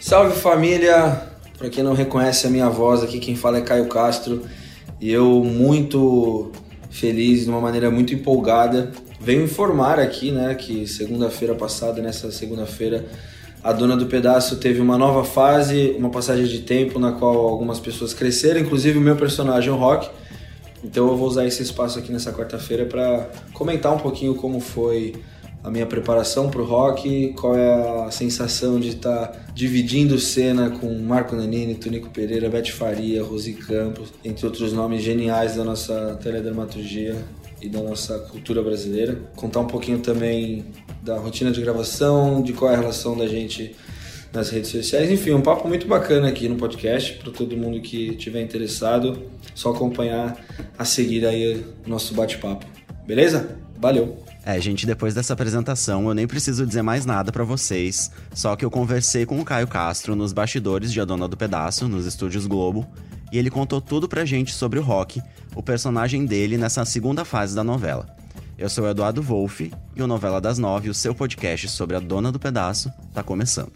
Salve família! Para quem não reconhece a minha voz aqui, quem fala é Caio Castro e eu muito feliz, de uma maneira muito empolgada, venho informar aqui, né, que segunda-feira passada, nessa segunda-feira, a dona do pedaço teve uma nova fase, uma passagem de tempo na qual algumas pessoas cresceram, inclusive o meu personagem, o Rock. Então eu vou usar esse espaço aqui nessa quarta-feira para comentar um pouquinho como foi a minha preparação para o rock, qual é a sensação de estar tá dividindo cena com Marco Nanini, Tonico Pereira, Beth Faria, Rosi Campos, entre outros nomes geniais da nossa teledramaturgia e da nossa cultura brasileira. Contar um pouquinho também da rotina de gravação, de qual é a relação da gente nas redes sociais. Enfim, um papo muito bacana aqui no podcast para todo mundo que tiver interessado, só acompanhar a seguir aí o nosso bate-papo. Beleza? Valeu. É, gente, depois dessa apresentação, eu nem preciso dizer mais nada para vocês, só que eu conversei com o Caio Castro nos bastidores de A Dona do Pedaço, nos estúdios Globo, e ele contou tudo pra gente sobre o Rock, o personagem dele nessa segunda fase da novela. Eu sou o Eduardo Wolff e o Novela das Nove, o seu podcast sobre a Dona do Pedaço, tá começando.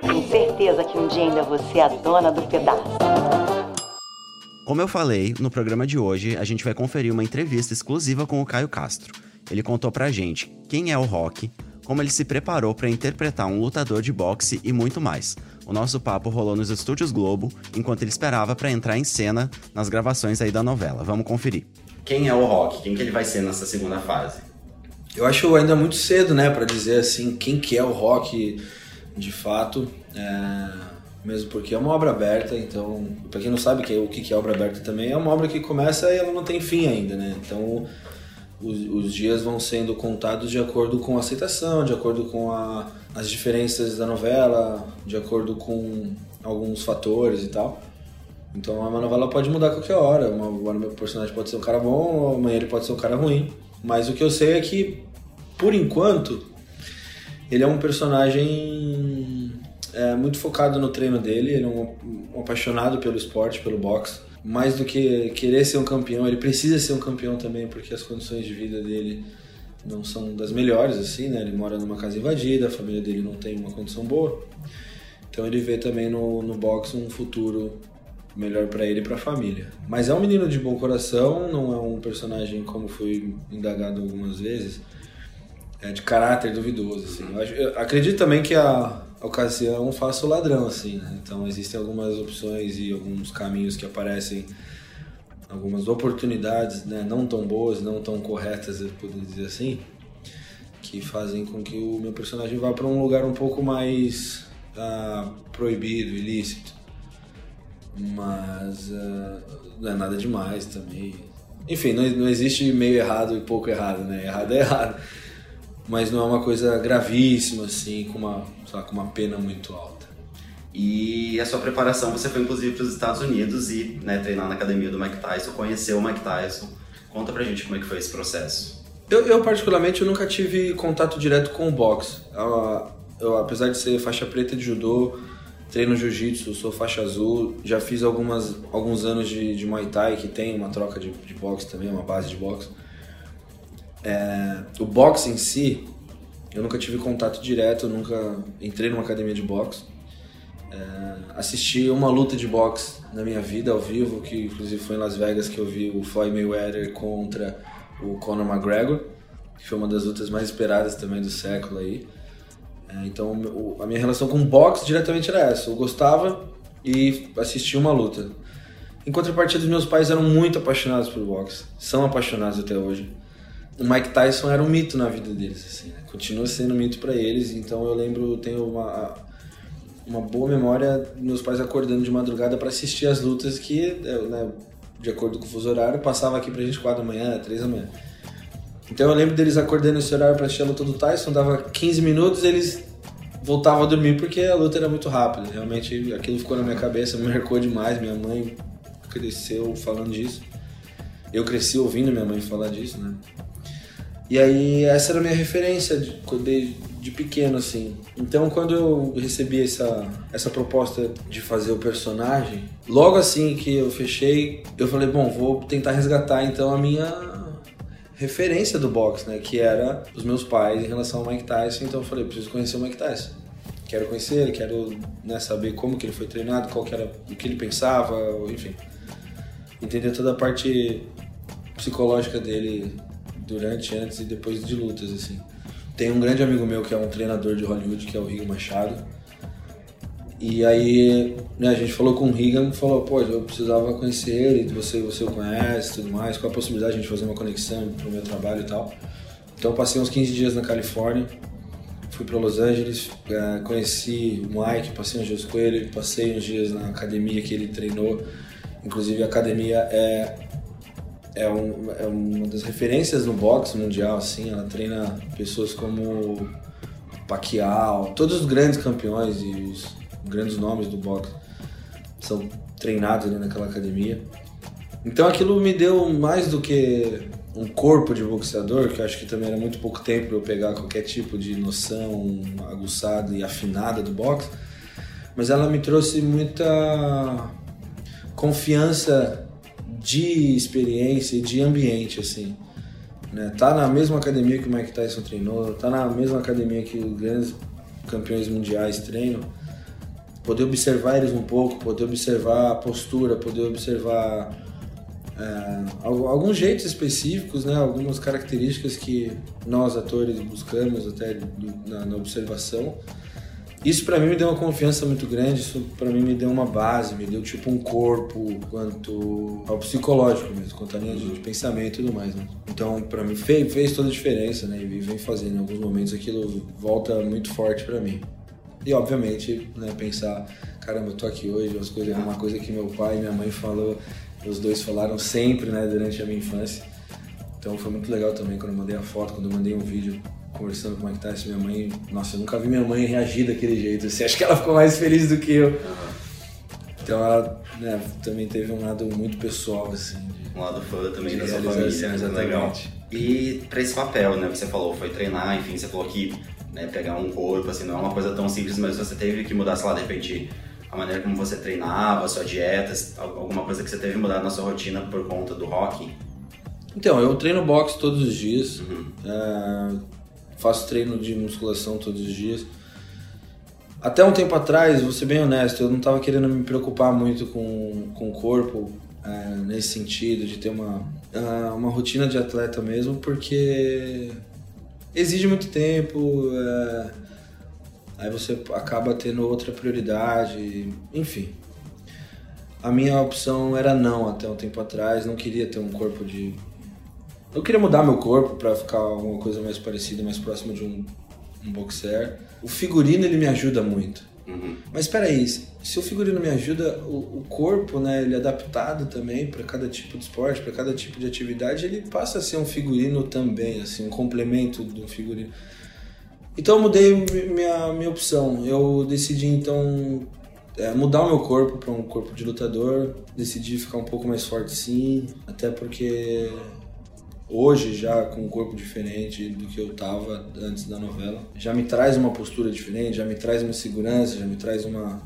Tenho certeza que um dia ainda você é a dona do pedaço. Como eu falei, no programa de hoje a gente vai conferir uma entrevista exclusiva com o Caio Castro. Ele contou pra gente quem é o Rock, como ele se preparou para interpretar um lutador de boxe e muito mais. O nosso papo rolou nos estúdios Globo, enquanto ele esperava para entrar em cena nas gravações aí da novela. Vamos conferir. Quem é o Rock? Quem que ele vai ser nessa segunda fase? Eu acho ainda muito cedo, né, para dizer assim quem que é o Rock de fato. É mesmo porque é uma obra aberta, então, para quem não sabe que, o que é obra aberta também, é uma obra que começa e ela não tem fim ainda, né? Então, os, os dias vão sendo contados de acordo com a aceitação, de acordo com a, as diferenças da novela, de acordo com alguns fatores e tal. Então, uma novela pode mudar a qualquer hora. Uma, uma meu personagem pode ser um cara bom, amanhã ele pode ser um cara ruim. Mas o que eu sei é que, por enquanto, ele é um personagem é muito focado no treino dele, ele é um, um, apaixonado pelo esporte, pelo boxe. Mais do que querer ser um campeão, ele precisa ser um campeão também, porque as condições de vida dele não são das melhores, assim, né? Ele mora numa casa invadida, a família dele não tem uma condição boa. Então ele vê também no, no boxe um futuro melhor para ele e para a família. Mas é um menino de bom coração, não é um personagem como foi indagado algumas vezes, é de caráter duvidoso, assim. Eu, acredito também que a, ocasião faço ladrão, assim, né? Então existem algumas opções e alguns caminhos que aparecem, algumas oportunidades, né? Não tão boas, não tão corretas, eu poderia dizer assim, que fazem com que o meu personagem vá para um lugar um pouco mais uh, proibido, ilícito. Mas uh, não é nada demais também. Enfim, não, não existe meio errado e pouco errado, né? Errado é errado mas não é uma coisa gravíssima, assim, com uma, lá, com uma pena muito alta. E a sua preparação, você foi inclusive para os Estados Unidos e né, treinar na academia do Mike Tyson, conheceu o Mike Tyson. Conta pra gente como é que foi esse processo. Eu, eu particularmente, eu nunca tive contato direto com o boxe. Eu, eu, apesar de ser faixa preta de judô, treino jiu-jitsu, sou faixa azul, já fiz algumas, alguns anos de, de Muay Thai, que tem uma troca de, de boxe também, uma base de boxe. É, o boxe em si, eu nunca tive contato direto, nunca entrei numa academia de boxe. É, assisti uma luta de boxe na minha vida ao vivo, que inclusive foi em Las Vegas que eu vi o Floyd Mayweather contra o Conor McGregor, que foi uma das lutas mais esperadas também do século aí. É, então o, a minha relação com boxe diretamente era essa, eu gostava e assistia uma luta. Em contrapartida, meus pais eram muito apaixonados por boxe, são apaixonados até hoje o Mike Tyson era um mito na vida deles, assim, né? continua sendo um mito para eles. Então eu lembro, tenho uma uma boa memória meus pais acordando de madrugada para assistir as lutas que, né, de acordo com o fuso horário, passava aqui pra gente 4 da manhã, 3 da manhã. Então eu lembro deles acordando esse horário para assistir a luta do Tyson, dava 15 minutos, eles voltavam a dormir porque a luta era muito rápida. Realmente aquilo ficou na minha cabeça, me marcou demais. Minha mãe cresceu falando disso. Eu cresci ouvindo minha mãe falar disso, né? E aí essa era a minha referência de, de, de, pequeno, assim. Então quando eu recebi essa, essa proposta de fazer o personagem, logo assim que eu fechei, eu falei, bom, vou tentar resgatar então a minha referência do boxe, né? Que era os meus pais em relação ao Mike Tyson. Então eu falei, preciso conhecer o Mike Tyson. Quero conhecer ele, quero né, saber como que ele foi treinado, qual que era o que ele pensava, enfim. Entender toda a parte psicológica dele durante, antes e depois de lutas, assim. Tem um grande amigo meu que é um treinador de Hollywood, que é o Rigo Machado. E aí, né, a gente falou com o Regan, falou, pô, eu precisava conhecer ele, você, você o conhece tudo mais, qual a possibilidade de a gente fazer uma conexão pro meu trabalho e tal. Então passei uns 15 dias na Califórnia, fui para Los Angeles, é, conheci o Mike, passei uns dias com ele, passei uns dias na academia que ele treinou. Inclusive a academia é, é, um, é uma das referências no boxe mundial, assim, ela treina pessoas como Pacquiao, todos os grandes campeões e os grandes nomes do boxe são treinados ali naquela academia. Então aquilo me deu mais do que um corpo de boxeador, que eu acho que também era muito pouco tempo para eu pegar qualquer tipo de noção aguçada e afinada do boxe, mas ela me trouxe muita confiança de experiência e de ambiente, assim. Né? Tá na mesma academia que o Mike Tyson treinou, tá na mesma academia que os grandes campeões mundiais treinam, poder observar eles um pouco, poder observar a postura, poder observar é, alguns jeitos específicos, né, algumas características que nós atores buscamos até na, na observação. Isso para mim me deu uma confiança muito grande, isso para mim me deu uma base, me deu tipo um corpo quanto ao psicológico mesmo, quanto a linha de pensamento e tudo mais. Né? Então para mim fez, fez toda a diferença, né, e vem fazendo em alguns momentos aquilo volta muito forte para mim. E obviamente, né, pensar, caramba, eu tô aqui hoje, as coisas, uma coisa que meu pai e minha mãe falou, os dois falaram sempre, né, durante a minha infância. Então foi muito legal também quando eu mandei a foto, quando eu mandei um vídeo conversando com o Mike Tyson, minha mãe, nossa, eu nunca vi minha mãe reagir daquele jeito, assim, acho que ela ficou mais feliz do que eu. Então ela né, também teve um lado muito pessoal, assim. Um lado fã também da sua família, exatamente. legal. E para esse papel, né, você falou, foi treinar, enfim, você falou que né, pegar um corpo, assim, não é uma coisa tão simples, mas você teve que mudar, sei lá, de repente, a maneira como você treinava, a sua dieta, alguma coisa que você teve que mudar na sua rotina por conta do rock? Então, eu treino boxe todos os dias, uhum. é, faço treino de musculação todos os dias. Até um tempo atrás, vou ser bem honesto, eu não estava querendo me preocupar muito com, com o corpo, é, nesse sentido, de ter uma, é, uma rotina de atleta mesmo, porque exige muito tempo, é, aí você acaba tendo outra prioridade, enfim. A minha opção era não até um tempo atrás, não queria ter um corpo de. Eu queria mudar meu corpo para ficar alguma coisa mais parecida, mais próximo de um, um boxer. O figurino ele me ajuda muito. Uhum. Mas espera aí, se o figurino me ajuda, o, o corpo, né, ele é adaptado também para cada tipo de esporte, para cada tipo de atividade, ele passa a ser um figurino também, assim, um complemento do figurino. Então eu mudei minha, minha opção. Eu decidi então é, mudar o meu corpo para um corpo de lutador. Decidi ficar um pouco mais forte sim, até porque hoje já com um corpo diferente do que eu tava antes da novela. Já me traz uma postura diferente, já me traz uma segurança, já me traz uma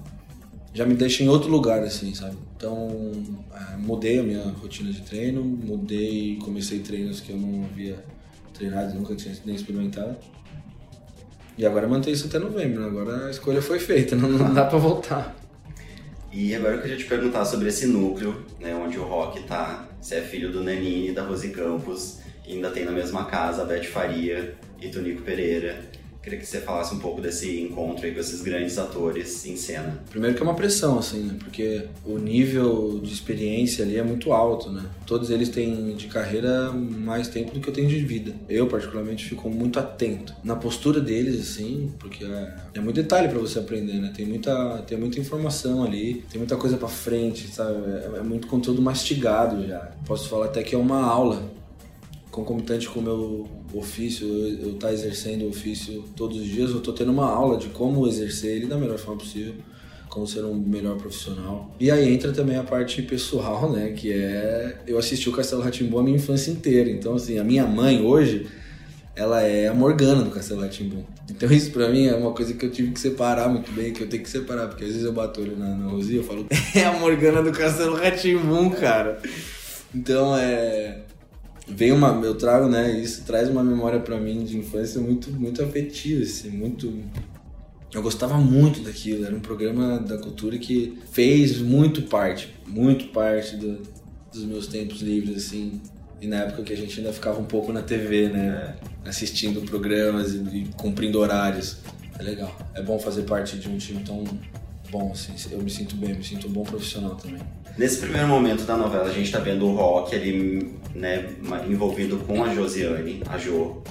já me deixa em outro lugar assim, sabe? Então, é, mudei a minha rotina de treino, mudei, comecei treinos que eu não havia treinado, nunca tinha nem experimentado. E agora mantém isso até novembro, né? agora a escolha foi feita, não, não dá para voltar. E agora eu queria te perguntar sobre esse núcleo, né, onde o Rock tá. Você é filho do Nanini da Rose Campos, e ainda tem na mesma casa a Beth Faria e Tonico Pereira. Queria que você falasse um pouco desse encontro aí com esses grandes atores em cena. Primeiro que é uma pressão, assim, né? Porque o nível de experiência ali é muito alto, né? Todos eles têm de carreira mais tempo do que eu tenho de vida. Eu, particularmente, fico muito atento na postura deles, assim, porque é, é muito detalhe para você aprender, né? Tem muita, tem muita informação ali, tem muita coisa para frente, sabe? É, é muito conteúdo mastigado já. Posso falar até que é uma aula concomitante com o meu ofício, eu estar tá exercendo o ofício todos os dias, eu estou tendo uma aula de como exercer ele da melhor forma possível, como ser um melhor profissional. E aí entra também a parte pessoal, né, que é eu assisti o Castelo Ratimbu a minha infância inteira. Então assim, a minha mãe hoje ela é a Morgana do Castelo Ratimbu. Então isso para mim é uma coisa que eu tive que separar muito bem, que eu tenho que separar, porque às vezes eu bato olho na, na Rosia e eu falo, é a Morgana do Castelo Ratimbu, cara. Então é Vem uma, eu trago, né, isso traz uma memória para mim de infância muito, muito afetiva, assim, muito eu gostava muito daquilo, era um programa da cultura que fez muito parte, muito parte do, dos meus tempos livres, assim. E na época que a gente ainda ficava um pouco na TV, né? Assistindo programas e, e cumprindo horários. É legal. É bom fazer parte de um time tão bom, assim. Eu me sinto bem, me sinto um bom profissional também. Nesse primeiro momento da novela, a gente tá vendo o Rock ali, né, envolvido com a Josiane, a Jo.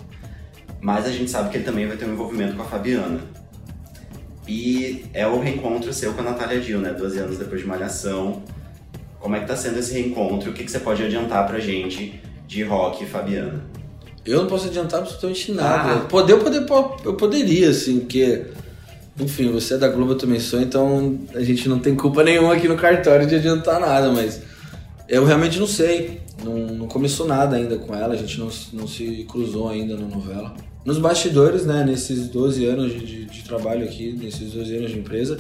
Mas a gente sabe que ele também vai ter um envolvimento com a Fabiana. E é o reencontro seu com a Natália Dill, né? 12 anos depois de Malhação. Como é que tá sendo esse reencontro? O que, que você pode adiantar pra gente de rock e Fabiana? Eu não posso adiantar absolutamente nada. Ah. Poder, eu, poder, eu poderia, assim, porque... Enfim, você é da Globo, eu também sou, então a gente não tem culpa nenhuma aqui no cartório de adiantar nada, mas eu realmente não sei. Não, não começou nada ainda com ela, a gente não, não se cruzou ainda na novela. Nos bastidores, né, nesses 12 anos de, de, trabalho aqui, nesses 12 anos de empresa,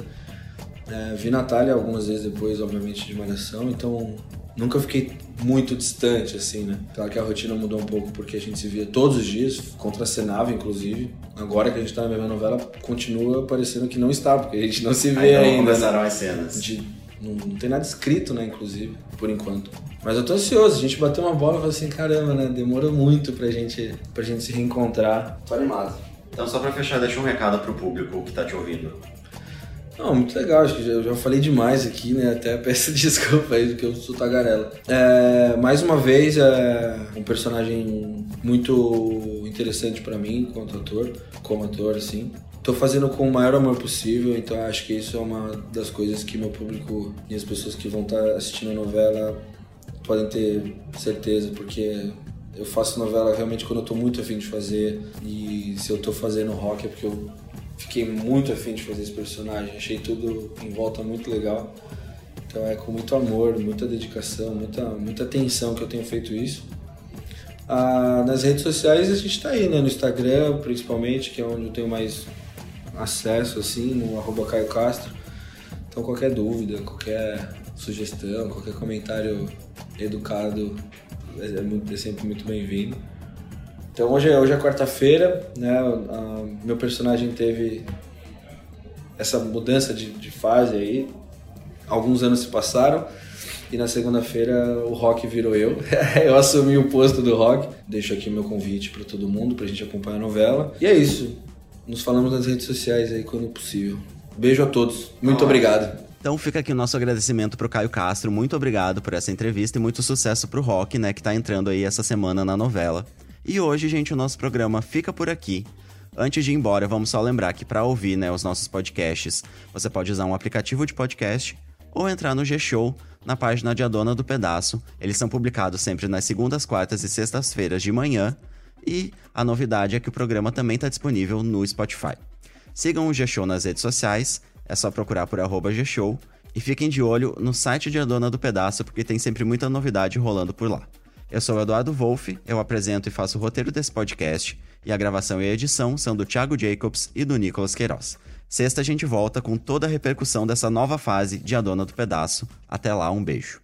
é, vi Natália algumas vezes depois, obviamente, de Malhação, então nunca fiquei muito distante, assim, né? Claro que a rotina mudou um pouco porque a gente se via todos os dias, contracenava, inclusive. Agora que a gente tá na mesma novela, continua parecendo que não está, porque a gente não se vê Aí ainda. começaram as cenas. De, não, não, tem nada escrito, né, inclusive, por enquanto. Mas eu tô ansioso, a gente bateu uma bola e falou assim, caramba, né? Demorou muito pra gente, pra gente se reencontrar. Tô animado. Então, só pra fechar, deixa um recado pro público que tá te ouvindo. Não, muito legal, acho que já, eu já falei demais aqui, né? Até peço desculpa aí, porque eu sou tagarela. É, mais uma vez, é um personagem muito interessante para mim, quanto ator, como ator, assim. Tô fazendo com o maior amor possível, então acho que isso é uma das coisas que meu público e as pessoas que vão estar tá assistindo a novela podem ter certeza, porque eu faço novela realmente quando eu tô muito afim de fazer. E se eu tô fazendo rock é porque eu fiquei muito afim de fazer esse personagem. Achei tudo em volta muito legal. Então é com muito amor, muita dedicação, muita, muita atenção que eu tenho feito isso. Ah, nas redes sociais a gente tá aí, né? No Instagram, principalmente, que é onde eu tenho mais acesso, assim, no arroba Caio Castro. Então qualquer dúvida, qualquer sugestão, qualquer comentário educado é, é, é sempre muito bem-vindo. Então hoje é, hoje é quarta-feira, né? A, meu personagem teve essa mudança de, de fase aí. Alguns anos se passaram e na segunda-feira o Rock virou eu. eu assumi o posto do Rock. Deixo aqui meu convite para todo mundo pra gente acompanhar a novela. E é isso. Nos falamos nas redes sociais aí quando possível. Beijo a todos. Muito obrigado. Então fica aqui o nosso agradecimento pro Caio Castro. Muito obrigado por essa entrevista e muito sucesso pro Rock, né, que tá entrando aí essa semana na novela. E hoje, gente, o nosso programa fica por aqui. Antes de ir embora, vamos só lembrar que para ouvir, né, os nossos podcasts, você pode usar um aplicativo de podcast ou entrar no G-Show, na página de A Dona do Pedaço. Eles são publicados sempre nas segundas, quartas e sextas-feiras de manhã. E a novidade é que o programa também está disponível no Spotify. Sigam o G-Show nas redes sociais é só procurar por arroba G-Show. E fiquem de olho no site de A Dona do Pedaço, porque tem sempre muita novidade rolando por lá. Eu sou o Eduardo Wolff, eu apresento e faço o roteiro desse podcast, e a gravação e a edição são do Thiago Jacobs e do Nicolas Queiroz. Sexta a gente volta com toda a repercussão dessa nova fase de A Dona do Pedaço. Até lá, um beijo.